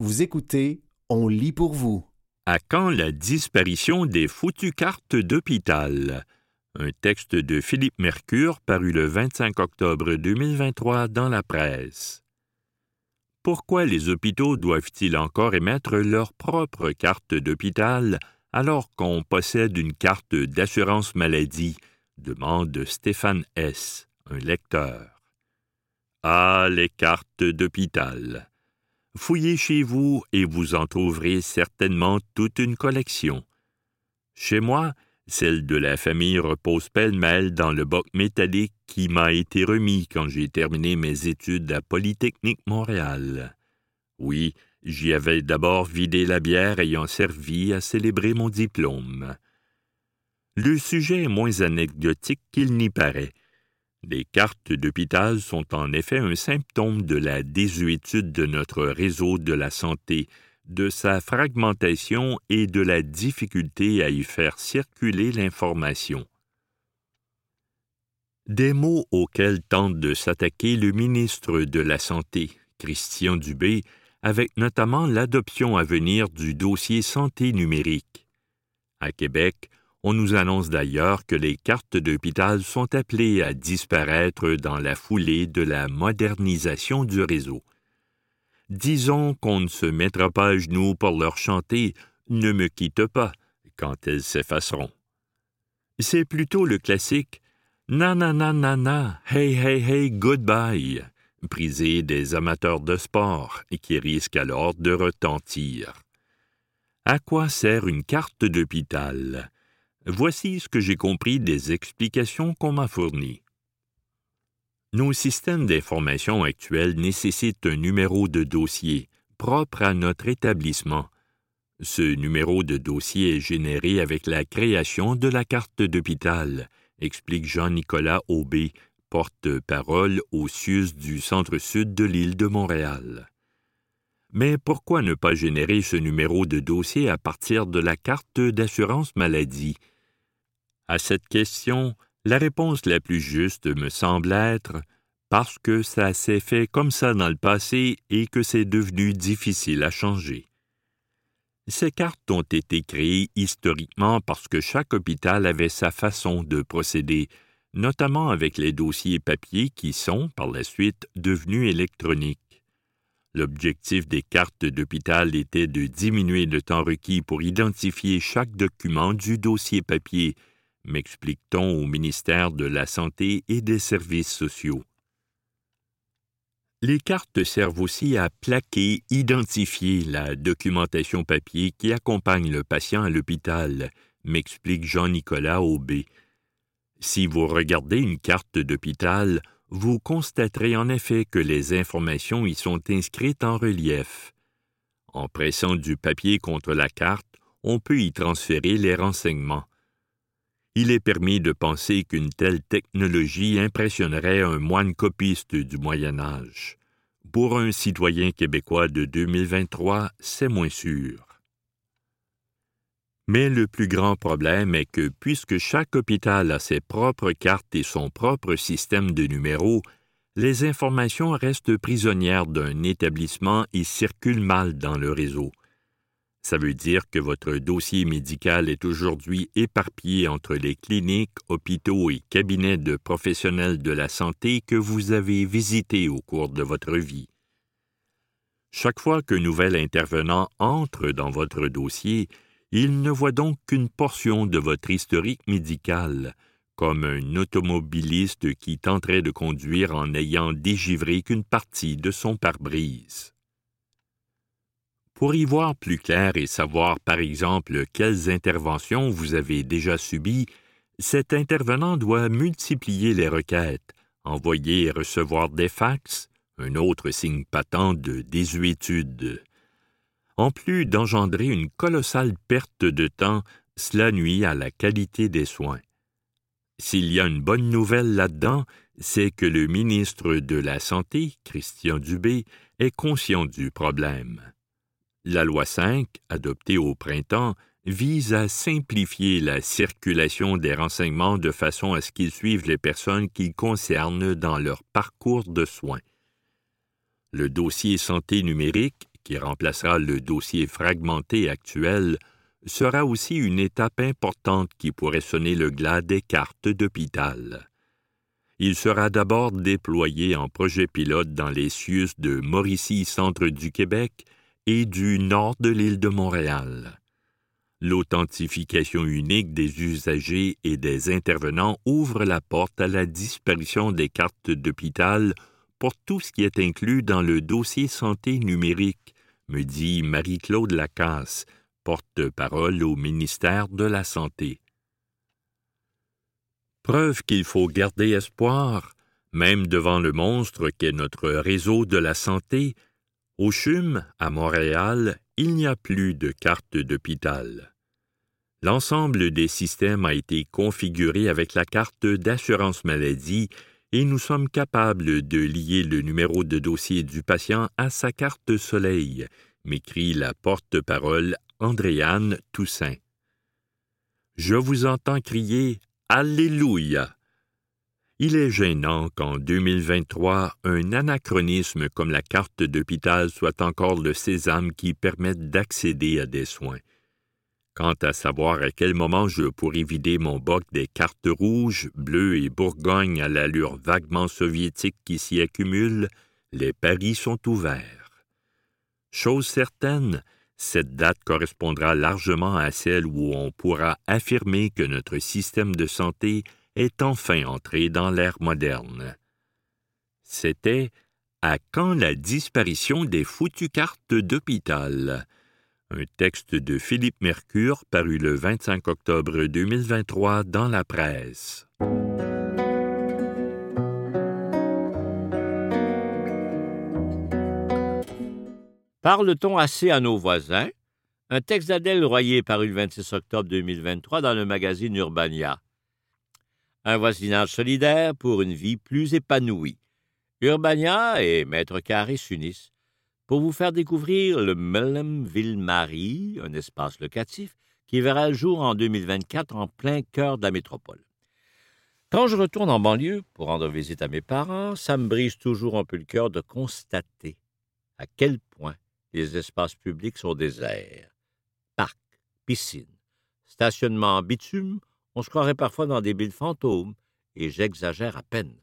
Vous écoutez On lit pour vous. À quand la disparition des foutues cartes d'hôpital? Un texte de Philippe Mercure paru le 25 octobre 2023 dans la presse. Pourquoi les hôpitaux doivent-ils encore émettre leur propre carte d'hôpital alors qu'on possède une carte d'assurance maladie? demande Stéphane S., un lecteur. Ah, les cartes d'hôpital. Fouillez chez vous et vous en trouverez certainement toute une collection. Chez moi, celle de la famille repose pêle-mêle dans le boc métallique qui m'a été remis quand j'ai terminé mes études à Polytechnique Montréal. Oui, j'y avais d'abord vidé la bière ayant servi à célébrer mon diplôme. Le sujet est moins anecdotique qu'il n'y paraît. Les cartes d'hôpital sont en effet un symptôme de la désuétude de notre réseau de la santé, de sa fragmentation et de la difficulté à y faire circuler l'information. Des mots auxquels tente de s'attaquer le ministre de la Santé, Christian Dubé, avec notamment l'adoption à venir du dossier santé numérique. À Québec, on nous annonce d'ailleurs que les cartes d'hôpital sont appelées à disparaître dans la foulée de la modernisation du réseau. Disons qu'on ne se mettra pas à genoux pour leur chanter Ne me quitte pas quand elles s'effaceront. C'est plutôt le classique Na na na na na, hey hey hey, goodbye, prisé des amateurs de sport et qui risque alors de retentir. À quoi sert une carte d'hôpital? Voici ce que j'ai compris des explications qu'on m'a fournies. Nos systèmes d'information actuels nécessitent un numéro de dossier propre à notre établissement. Ce numéro de dossier est généré avec la création de la carte d'hôpital, explique Jean-Nicolas Aubé, porte-parole au CIUS du centre-sud de l'île de Montréal. Mais pourquoi ne pas générer ce numéro de dossier à partir de la carte d'assurance maladie? À cette question, la réponse la plus juste me semble être parce que ça s'est fait comme ça dans le passé et que c'est devenu difficile à changer. Ces cartes ont été créées historiquement parce que chaque hôpital avait sa façon de procéder, notamment avec les dossiers papier qui sont, par la suite, devenus électroniques. L'objectif des cartes d'hôpital était de diminuer le temps requis pour identifier chaque document du dossier papier m'explique-t-on au ministère de la Santé et des Services sociaux. Les cartes servent aussi à plaquer, identifier la documentation papier qui accompagne le patient à l'hôpital, m'explique Jean-Nicolas Aubé. Si vous regardez une carte d'hôpital, vous constaterez en effet que les informations y sont inscrites en relief. En pressant du papier contre la carte, on peut y transférer les renseignements il est permis de penser qu'une telle technologie impressionnerait un moine copiste du Moyen Âge. Pour un citoyen québécois de 2023, c'est moins sûr. Mais le plus grand problème est que puisque chaque hôpital a ses propres cartes et son propre système de numéros, les informations restent prisonnières d'un établissement et circulent mal dans le réseau. Ça veut dire que votre dossier médical est aujourd'hui éparpillé entre les cliniques, hôpitaux et cabinets de professionnels de la santé que vous avez visités au cours de votre vie. Chaque fois qu'un nouvel intervenant entre dans votre dossier, il ne voit donc qu'une portion de votre historique médical, comme un automobiliste qui tenterait de conduire en n'ayant dégivré qu'une partie de son pare-brise. Pour y voir plus clair et savoir par exemple quelles interventions vous avez déjà subies, cet intervenant doit multiplier les requêtes, envoyer et recevoir des fax, un autre signe patent de désuétude. En plus d'engendrer une colossale perte de temps, cela nuit à la qualité des soins. S'il y a une bonne nouvelle là-dedans, c'est que le ministre de la Santé, Christian Dubé, est conscient du problème. La loi 5, adoptée au printemps, vise à simplifier la circulation des renseignements de façon à ce qu'ils suivent les personnes qu'ils concernent dans leur parcours de soins. Le dossier santé numérique, qui remplacera le dossier fragmenté actuel, sera aussi une étape importante qui pourrait sonner le glas des cartes d'hôpital. Il sera d'abord déployé en projet pilote dans les CIUS de Mauricie, centre du Québec, et du nord de l'île de Montréal. L'authentification unique des usagers et des intervenants ouvre la porte à la disparition des cartes d'hôpital pour tout ce qui est inclus dans le dossier santé numérique, me dit Marie-Claude Lacasse, porte-parole au ministère de la Santé. Preuve qu'il faut garder espoir, même devant le monstre qu'est notre réseau de la santé, au CHUM, à Montréal, il n'y a plus de carte d'hôpital. L'ensemble des systèmes a été configuré avec la carte d'assurance maladie et nous sommes capables de lier le numéro de dossier du patient à sa carte soleil, m'écrit la porte-parole Andréane Toussaint. Je vous entends crier Alléluia. Il est gênant qu'en 2023, un anachronisme comme la carte d'hôpital soit encore le sésame qui permette d'accéder à des soins. Quant à savoir à quel moment je pourrais vider mon boc des cartes rouges, bleues et Bourgogne à l'allure vaguement soviétique qui s'y accumule, les paris sont ouverts. Chose certaine, cette date correspondra largement à celle où on pourra affirmer que notre système de santé est enfin entré dans l'ère moderne. C'était à quand la disparition des foutues cartes d'hôpital? Un texte de Philippe Mercure paru le 25 octobre 2023 dans la presse. Parle-t-on assez à nos voisins? Un texte d'Adèle Royer paru le 26 octobre 2023 dans le magazine Urbania. Un voisinage solidaire pour une vie plus épanouie. Urbania et Maître Carré s'unissent pour vous faire découvrir le Ville-Marie, un espace locatif qui verra le jour en 2024 en plein cœur de la métropole. Quand je retourne en banlieue pour rendre visite à mes parents, ça me brise toujours un peu le cœur de constater à quel point les espaces publics sont déserts. Parcs, piscines, stationnements en bitume, on se croirait parfois dans des villes fantômes, et j'exagère à peine.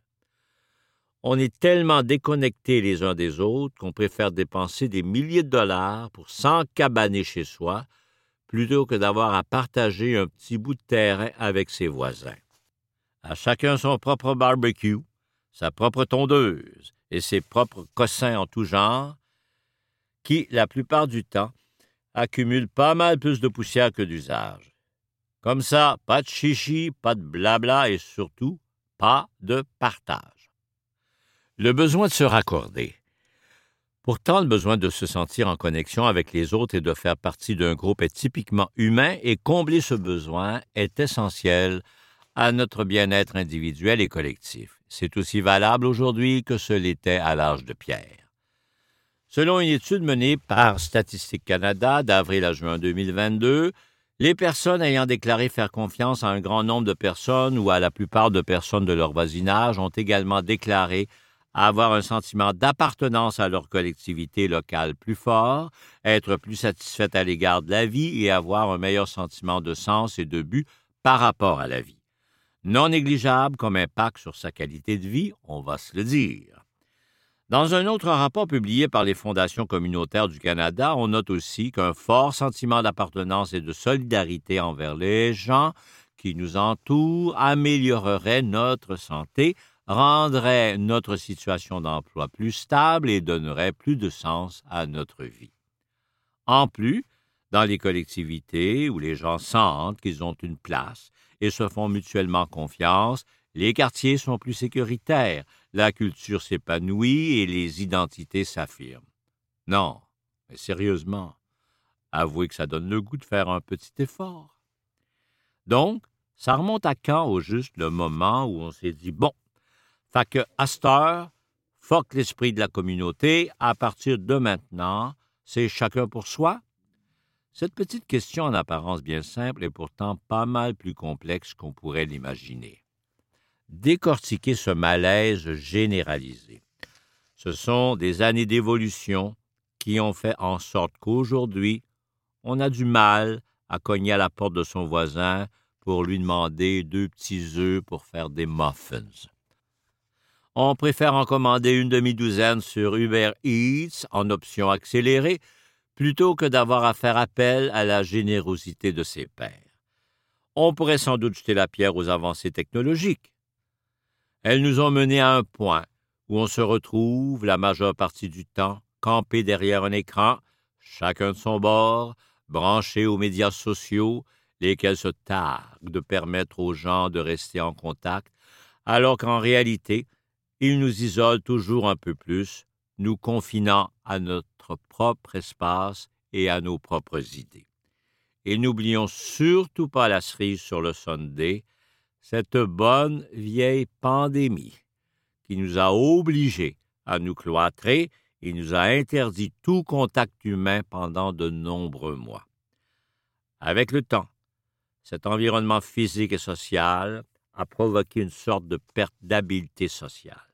On est tellement déconnectés les uns des autres qu'on préfère dépenser des milliers de dollars pour s'encabaner chez soi plutôt que d'avoir à partager un petit bout de terrain avec ses voisins. À chacun son propre barbecue, sa propre tondeuse et ses propres cossins en tout genre, qui, la plupart du temps, accumulent pas mal plus de poussière que d'usage. Comme ça, pas de chichi, pas de blabla et surtout, pas de partage. Le besoin de se raccorder. Pourtant, le besoin de se sentir en connexion avec les autres et de faire partie d'un groupe est typiquement humain et combler ce besoin est essentiel à notre bien-être individuel et collectif. C'est aussi valable aujourd'hui que ce l'était à l'âge de pierre. Selon une étude menée par Statistique Canada d'avril à juin 2022, les personnes ayant déclaré faire confiance à un grand nombre de personnes ou à la plupart de personnes de leur voisinage ont également déclaré avoir un sentiment d'appartenance à leur collectivité locale plus fort, être plus satisfaite à l'égard de la vie et avoir un meilleur sentiment de sens et de but par rapport à la vie. Non négligeable comme impact sur sa qualité de vie, on va se le dire. Dans un autre rapport publié par les fondations communautaires du Canada, on note aussi qu'un fort sentiment d'appartenance et de solidarité envers les gens qui nous entourent améliorerait notre santé rendrait notre situation d'emploi plus stable et donnerait plus de sens à notre vie. En plus, dans les collectivités où les gens sentent qu'ils ont une place et se font mutuellement confiance, les quartiers sont plus sécuritaires, la culture s'épanouit et les identités s'affirment. Non, mais sérieusement, avouez que ça donne le goût de faire un petit effort. Donc, ça remonte à quand au juste le moment où on s'est dit, bon, fait que, à cette heure, fuck l'esprit de la communauté, à partir de maintenant, c'est chacun pour soi? Cette petite question en apparence bien simple est pourtant pas mal plus complexe qu'on pourrait l'imaginer. Décortiquer ce malaise généralisé. Ce sont des années d'évolution qui ont fait en sorte qu'aujourd'hui, on a du mal à cogner à la porte de son voisin pour lui demander deux petits œufs pour faire des muffins. On préfère en commander une demi-douzaine sur Uber Eats en option accélérée plutôt que d'avoir à faire appel à la générosité de ses pairs. On pourrait sans doute jeter la pierre aux avancées technologiques. Elles nous ont menés à un point où on se retrouve la majeure partie du temps campé derrière un écran, chacun de son bord, branché aux médias sociaux, lesquels se targuent de permettre aux gens de rester en contact, alors qu'en réalité, ils nous isolent toujours un peu plus, nous confinant à notre propre espace et à nos propres idées. Et n'oublions surtout pas la cerise sur le Sunday, cette bonne vieille pandémie qui nous a obligés à nous cloîtrer et nous a interdit tout contact humain pendant de nombreux mois. Avec le temps, cet environnement physique et social a provoqué une sorte de perte d'habileté sociale.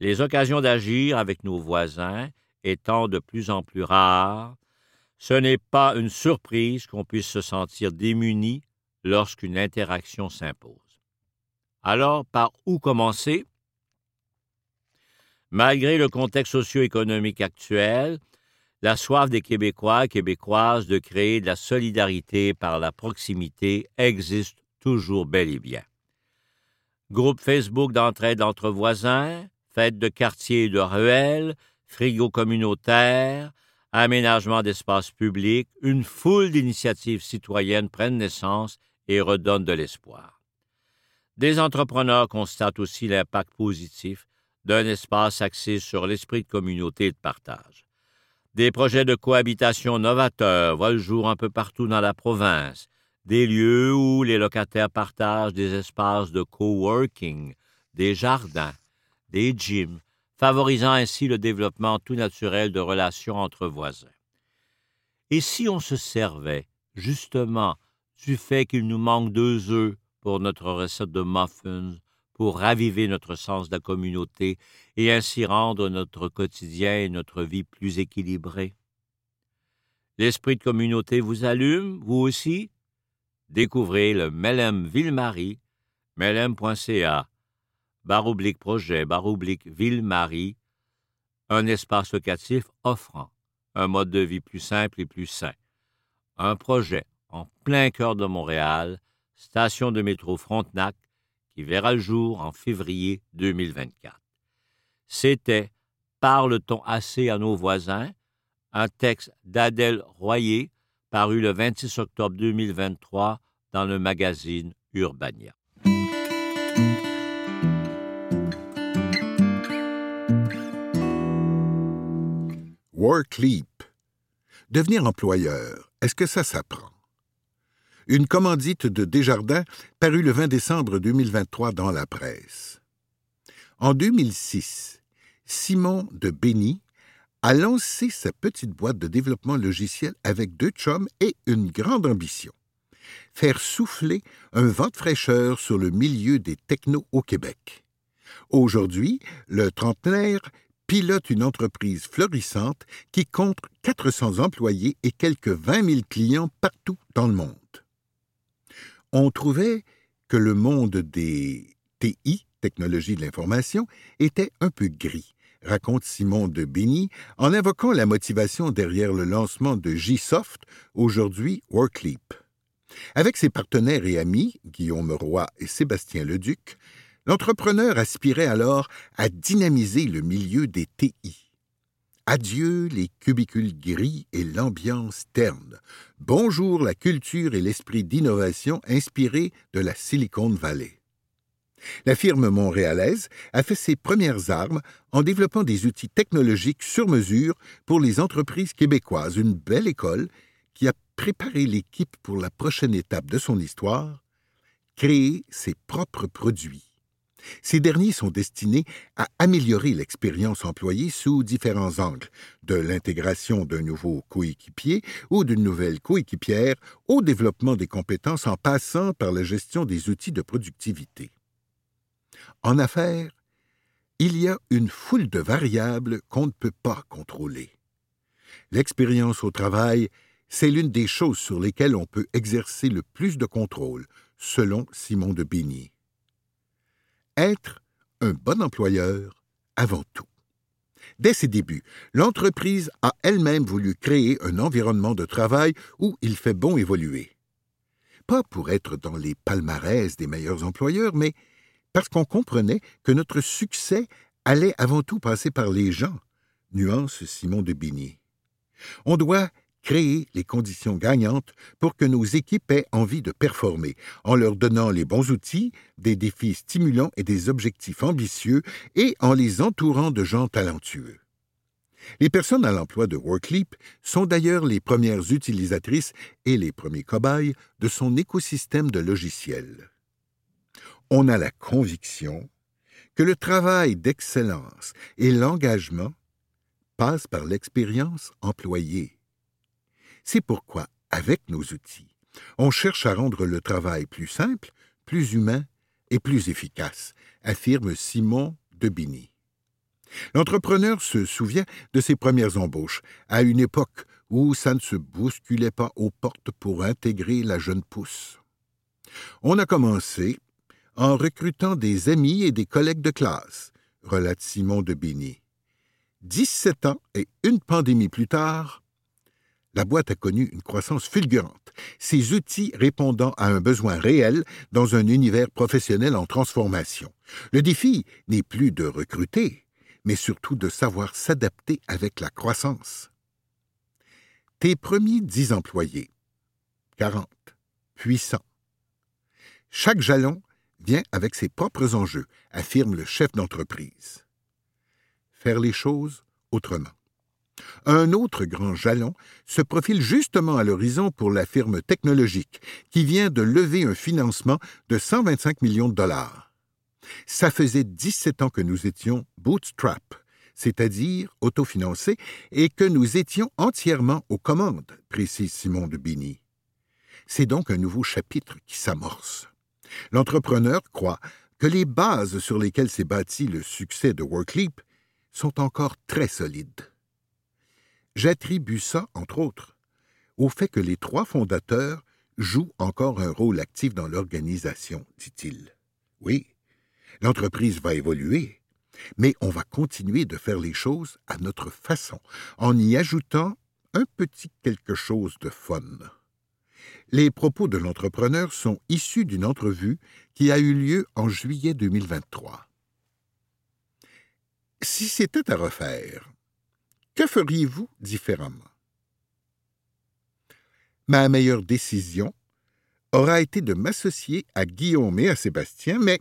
Les occasions d'agir avec nos voisins étant de plus en plus rares, ce n'est pas une surprise qu'on puisse se sentir démuni lorsqu'une interaction s'impose. Alors, par où commencer? Malgré le contexte socio-économique actuel, la soif des Québécois et Québécoises de créer de la solidarité par la proximité existe toujours bel et bien. Groupe Facebook d'entraide entre voisins, fêtes de quartier et de ruelles, frigo communautaire, aménagement d'espaces publics, une foule d'initiatives citoyennes prennent naissance et redonnent de l'espoir. Des entrepreneurs constatent aussi l'impact positif d'un espace axé sur l'esprit de communauté et de partage. Des projets de cohabitation novateurs voient le jour un peu partout dans la province, des lieux où les locataires partagent des espaces de coworking, des jardins, des gyms, favorisant ainsi le développement tout naturel de relations entre voisins. Et si on se servait, justement, du fait qu'il nous manque deux œufs pour notre recette de muffins, pour raviver notre sens de la communauté et ainsi rendre notre quotidien et notre vie plus équilibrés. L'esprit de communauté vous allume, vous aussi? Découvrez le Melem Ville-Marie, melem.ca, projet, Ville-Marie, un espace locatif offrant un mode de vie plus simple et plus sain. Un projet en plein cœur de Montréal, station de métro Frontenac, qui verra le jour en février 2024. C'était Parle-t-on assez à nos voisins? un texte d'Adèle Royer paru le 26 octobre 2023 dans le magazine Urbania. Work Leap. Devenir employeur, est-ce que ça s'apprend? Une commandite de Desjardins parue le 20 décembre 2023 dans la presse. En 2006, Simon de Bény a lancé sa petite boîte de développement logiciel avec deux chums et une grande ambition faire souffler un vent de fraîcheur sur le milieu des technos au Québec. Aujourd'hui, le trentenaire pilote une entreprise florissante qui compte 400 employés et quelques 20 000 clients partout dans le monde on trouvait que le monde des TI, technologies de l'information, était un peu gris, raconte Simon de Bény en invoquant la motivation derrière le lancement de J-Soft, aujourd'hui Workleap. Avec ses partenaires et amis, Guillaume Roy et Sébastien Leduc, l'entrepreneur aspirait alors à dynamiser le milieu des TI. Adieu les cubicules gris et l'ambiance terne. Bonjour la culture et l'esprit d'innovation inspirés de la Silicon Valley. La firme montréalaise a fait ses premières armes en développant des outils technologiques sur mesure pour les entreprises québécoises, une belle école qui a préparé l'équipe pour la prochaine étape de son histoire, créer ses propres produits. Ces derniers sont destinés à améliorer l'expérience employée sous différents angles, de l'intégration d'un nouveau coéquipier ou d'une nouvelle coéquipière au développement des compétences en passant par la gestion des outils de productivité. En affaires, il y a une foule de variables qu'on ne peut pas contrôler. l'expérience au travail, c'est l'une des choses sur lesquelles on peut exercer le plus de contrôle, selon Simon de Bigny. Être un bon employeur avant tout. Dès ses débuts, l'entreprise a elle-même voulu créer un environnement de travail où il fait bon évoluer. Pas pour être dans les palmarès des meilleurs employeurs, mais parce qu'on comprenait que notre succès allait avant tout passer par les gens, nuance Simon de Bigny. On doit créer les conditions gagnantes pour que nos équipes aient envie de performer, en leur donnant les bons outils, des défis stimulants et des objectifs ambitieux, et en les entourant de gens talentueux. Les personnes à l'emploi de WorkLeap sont d'ailleurs les premières utilisatrices et les premiers cobayes de son écosystème de logiciels. On a la conviction que le travail d'excellence et l'engagement passent par l'expérience employée. C'est pourquoi, avec nos outils, on cherche à rendre le travail plus simple, plus humain et plus efficace, affirme Simon Debini. L'entrepreneur se souvient de ses premières embauches, à une époque où ça ne se bousculait pas aux portes pour intégrer la jeune pousse. On a commencé en recrutant des amis et des collègues de classe, relate Simon de Bigny. 17 ans et une pandémie plus tard, la boîte a connu une croissance fulgurante, ses outils répondant à un besoin réel dans un univers professionnel en transformation. Le défi n'est plus de recruter, mais surtout de savoir s'adapter avec la croissance. Tes premiers dix employés, 40, puissants. Chaque jalon vient avec ses propres enjeux, affirme le chef d'entreprise. Faire les choses autrement. Un autre grand jalon se profile justement à l'horizon pour la firme technologique, qui vient de lever un financement de 125 millions de dollars. Ça faisait 17 ans que nous étions bootstrap, c'est-à-dire autofinancés, et que nous étions entièrement aux commandes, précise Simon de Bigny. C'est donc un nouveau chapitre qui s'amorce. L'entrepreneur croit que les bases sur lesquelles s'est bâti le succès de WorkLeap sont encore très solides. J'attribue ça, entre autres, au fait que les trois fondateurs jouent encore un rôle actif dans l'organisation, dit-il. Oui, l'entreprise va évoluer, mais on va continuer de faire les choses à notre façon, en y ajoutant un petit quelque chose de fun. Les propos de l'entrepreneur sont issus d'une entrevue qui a eu lieu en juillet 2023. Si c'était à refaire, que feriez-vous différemment? Ma meilleure décision aura été de m'associer à Guillaume et à Sébastien, mais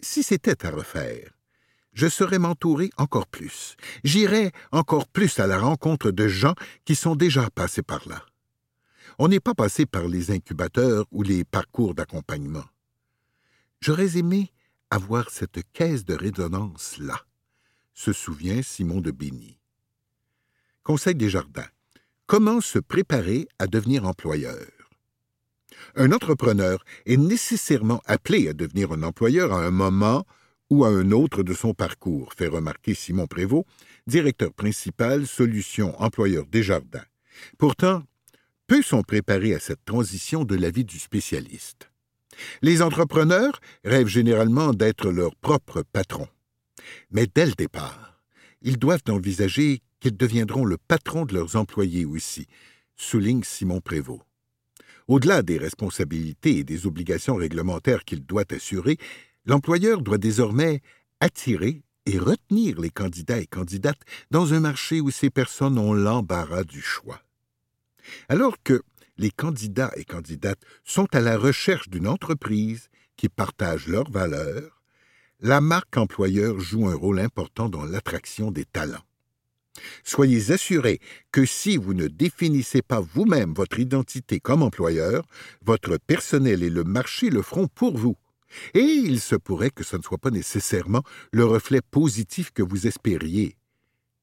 si c'était à refaire, je serais m'entourer encore plus. J'irais encore plus à la rencontre de gens qui sont déjà passés par là. On n'est pas passé par les incubateurs ou les parcours d'accompagnement. J'aurais aimé avoir cette caisse de résonance-là, se souvient Simon de Bigny. Conseil des jardins. Comment se préparer à devenir employeur? Un entrepreneur est nécessairement appelé à devenir un employeur à un moment ou à un autre de son parcours, fait remarquer Simon Prévost, directeur principal Solutions Employeurs Desjardins. Pourtant, peu sont préparés à cette transition de la vie du spécialiste. Les entrepreneurs rêvent généralement d'être leur propre patron. Mais dès le départ, ils doivent envisager qu'ils deviendront le patron de leurs employés aussi, souligne Simon Prévost. Au-delà des responsabilités et des obligations réglementaires qu'il doit assurer, l'employeur doit désormais attirer et retenir les candidats et candidates dans un marché où ces personnes ont l'embarras du choix. Alors que les candidats et candidates sont à la recherche d'une entreprise qui partage leurs valeurs, la marque employeur joue un rôle important dans l'attraction des talents. Soyez assurés que si vous ne définissez pas vous-même votre identité comme employeur, votre personnel et le marché le feront pour vous. Et il se pourrait que ce ne soit pas nécessairement le reflet positif que vous espériez,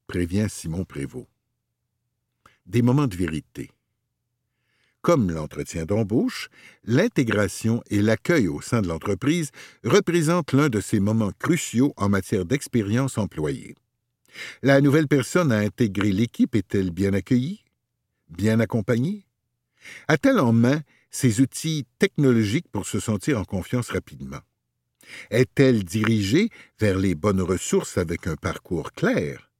prévient Simon Prévost. Des moments de vérité. Comme l'entretien d'embauche, l'intégration et l'accueil au sein de l'entreprise représentent l'un de ces moments cruciaux en matière d'expérience employée. La nouvelle personne à intégrer l'équipe est-elle bien accueillie? Bien accompagnée? A-t-elle en main ses outils technologiques pour se sentir en confiance rapidement? Est-elle dirigée vers les bonnes ressources avec un parcours clair?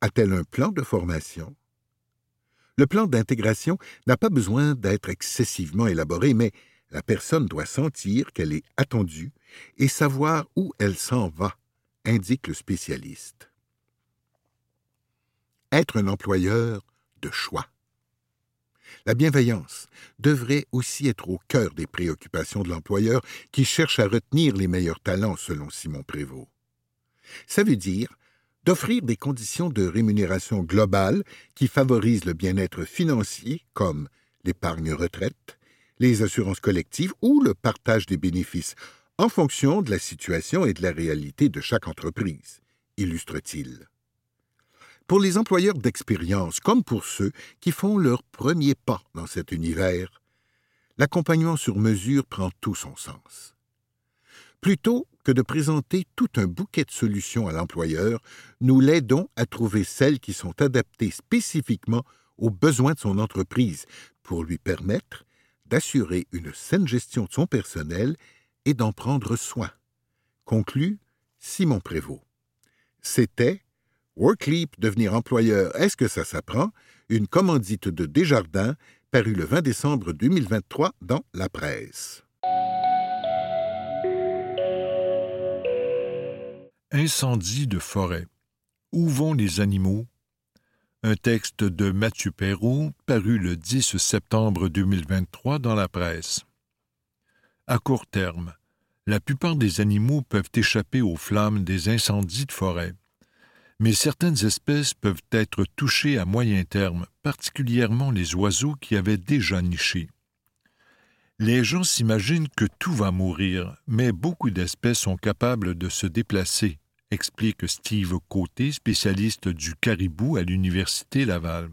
A-t-elle un plan de formation? Le plan d'intégration n'a pas besoin d'être excessivement élaboré, mais la personne doit sentir qu'elle est attendue et savoir où elle s'en va, indique le spécialiste. Être un employeur de choix. La bienveillance devrait aussi être au cœur des préoccupations de l'employeur qui cherche à retenir les meilleurs talents, selon Simon Prévost. Ça veut dire d'offrir des conditions de rémunération globale qui favorisent le bien-être financier, comme l'épargne retraite, les assurances collectives ou le partage des bénéfices, en fonction de la situation et de la réalité de chaque entreprise, illustre-t-il. Pour les employeurs d'expérience, comme pour ceux qui font leur premier pas dans cet univers, l'accompagnement sur mesure prend tout son sens. Plutôt que de présenter tout un bouquet de solutions à l'employeur, nous l'aidons à trouver celles qui sont adaptées spécifiquement aux besoins de son entreprise pour lui permettre d'assurer une saine gestion de son personnel et d'en prendre soin. Conclut Simon Prévost. C'était Workleap, devenir employeur, est-ce que ça s'apprend? Une commandite de Desjardins, parue le 20 décembre 2023 dans la presse. Incendie de forêt. Où vont les animaux? Un texte de Mathieu Perrault, paru le 10 septembre 2023 dans la presse. À court terme, la plupart des animaux peuvent échapper aux flammes des incendies de forêt mais certaines espèces peuvent être touchées à moyen terme, particulièrement les oiseaux qui avaient déjà niché. Les gens s'imaginent que tout va mourir, mais beaucoup d'espèces sont capables de se déplacer, explique Steve Côté, spécialiste du caribou à l'Université Laval.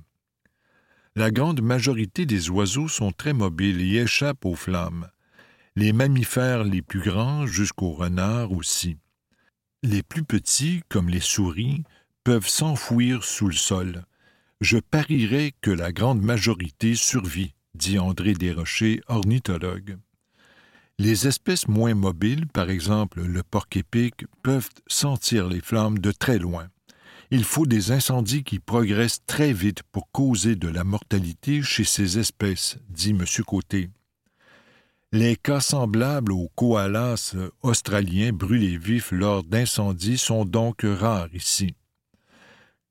La grande majorité des oiseaux sont très mobiles et échappent aux flammes. Les mammifères les plus grands jusqu'aux renards aussi. Les plus petits, comme les souris, peuvent s'enfouir sous le sol. Je parierais que la grande majorité survit, dit André Desrochers, ornithologue. Les espèces moins mobiles, par exemple le porc-épic, peuvent sentir les flammes de très loin. Il faut des incendies qui progressent très vite pour causer de la mortalité chez ces espèces, dit M. Côté. Les cas semblables aux koalas australiens brûlés vifs lors d'incendies sont donc rares ici.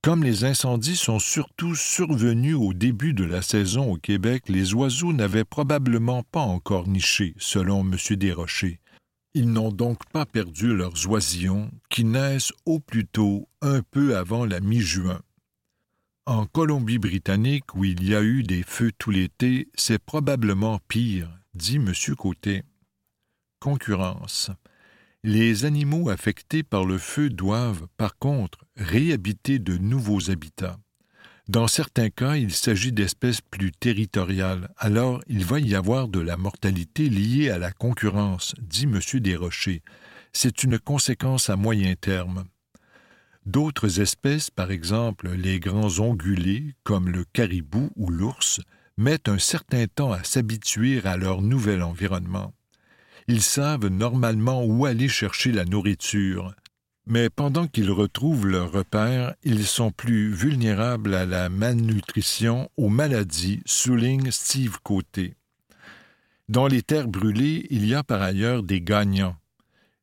Comme les incendies sont surtout survenus au début de la saison au Québec, les oiseaux n'avaient probablement pas encore niché, selon M. Desrochers. Ils n'ont donc pas perdu leurs oisillons, qui naissent au plus tôt un peu avant la mi-juin. En Colombie-Britannique, où il y a eu des feux tout l'été, c'est probablement pire, dit M. Côté. Concurrence. Les animaux affectés par le feu doivent, par contre, réhabiter de nouveaux habitats. Dans certains cas, il s'agit d'espèces plus territoriales, alors il va y avoir de la mortalité liée à la concurrence, dit M. Desrochers. C'est une conséquence à moyen terme. D'autres espèces, par exemple les grands ongulés, comme le caribou ou l'ours, mettent un certain temps à s'habituer à leur nouvel environnement. Ils savent normalement où aller chercher la nourriture, mais pendant qu'ils retrouvent leur repère, ils sont plus vulnérables à la malnutrition, aux maladies, souligne Steve Côté. Dans les terres brûlées, il y a par ailleurs des gagnants.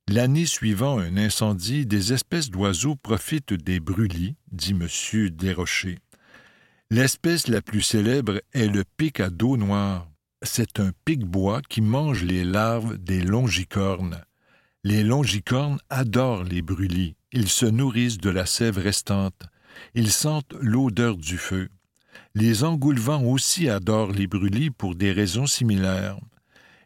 L'année suivant un incendie, des espèces d'oiseaux profitent des brûlis, dit M. Desrochers. L'espèce la plus célèbre est le pic à dos noir c'est un pic-bois qui mange les larves des longicornes. Les longicornes adorent les brûlis. Ils se nourrissent de la sève restante. Ils sentent l'odeur du feu. Les engoulevents aussi adorent les brûlis pour des raisons similaires.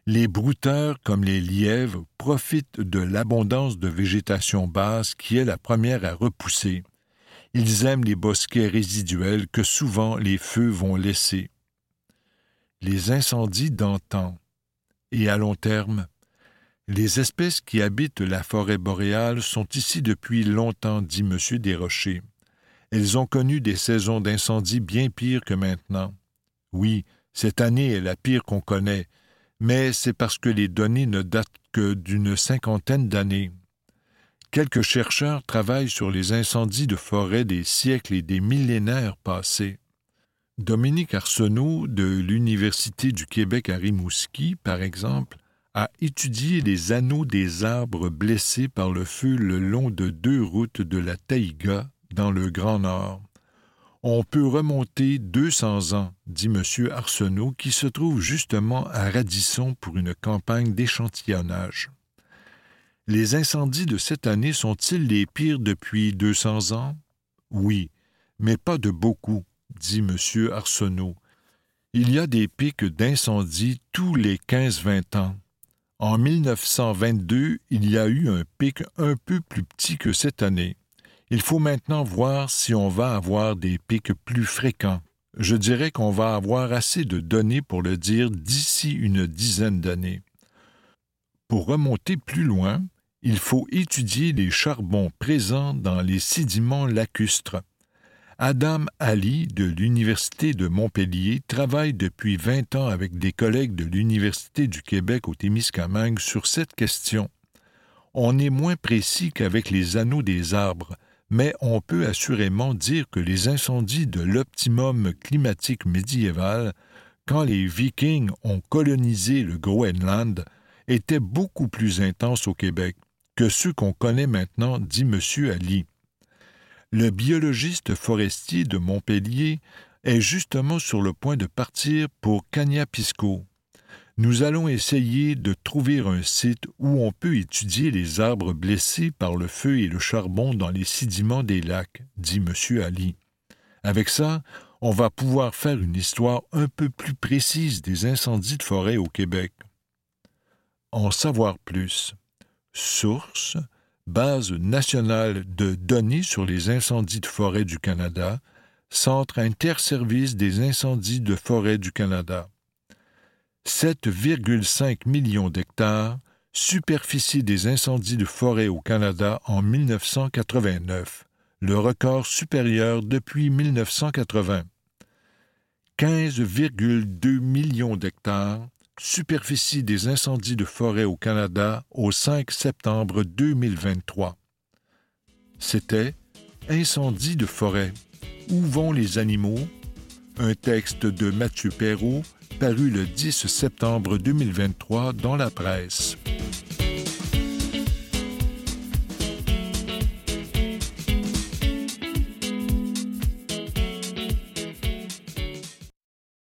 Les brouteurs, comme les lièvres, profitent de l'abondance de végétation basse qui est la première à repousser. Ils aiment les bosquets résiduels que souvent les feux vont laisser les incendies d'antan. Et à long terme, Les espèces qui habitent la forêt boréale sont ici depuis longtemps, dit M. Desrochers. Elles ont connu des saisons d'incendie bien pires que maintenant. Oui, cette année est la pire qu'on connaît, mais c'est parce que les données ne datent que d'une cinquantaine d'années. Quelques chercheurs travaillent sur les incendies de forêt des siècles et des millénaires passés. Dominique Arsenault de l'Université du Québec à Rimouski, par exemple, a étudié les anneaux des arbres blessés par le feu le long de deux routes de la taïga dans le Grand Nord. On peut remonter 200 ans, dit M. Arsenault, qui se trouve justement à Radisson pour une campagne d'échantillonnage. Les incendies de cette année sont-ils les pires depuis 200 ans? Oui, mais pas de beaucoup, dit M. Arsenault. Il y a des pics d'incendie tous les 15-20 ans. En 1922, il y a eu un pic un peu plus petit que cette année. Il faut maintenant voir si on va avoir des pics plus fréquents. Je dirais qu'on va avoir assez de données pour le dire d'ici une dizaine d'années. Pour remonter plus loin, il faut étudier les charbons présents dans les sédiments lacustres. Adam Ali de l'Université de Montpellier travaille depuis 20 ans avec des collègues de l'Université du Québec au Témiscamingue sur cette question. On est moins précis qu'avec les anneaux des arbres, mais on peut assurément dire que les incendies de l'optimum climatique médiéval, quand les Vikings ont colonisé le Groenland, étaient beaucoup plus intenses au Québec que ceux qu'on connaît maintenant, dit M. Ali. Le biologiste forestier de Montpellier est justement sur le point de partir pour Cagnapisco. Nous allons essayer de trouver un site où on peut étudier les arbres blessés par le feu et le charbon dans les sédiments des lacs, dit M. Ali. Avec ça, on va pouvoir faire une histoire un peu plus précise des incendies de forêt au Québec. En savoir plus. Source Base nationale de données sur les incendies de forêt du Canada, Centre interservice des incendies de forêt du Canada. 7,5 millions d'hectares, superficie des incendies de forêt au Canada en 1989, le record supérieur depuis 1980. 15,2 millions d'hectares, superficie des incendies de forêt au Canada au 5 septembre 2023. C'était Incendie de forêt. Où vont les animaux? Un texte de Mathieu Perrault paru le 10 septembre 2023 dans la presse.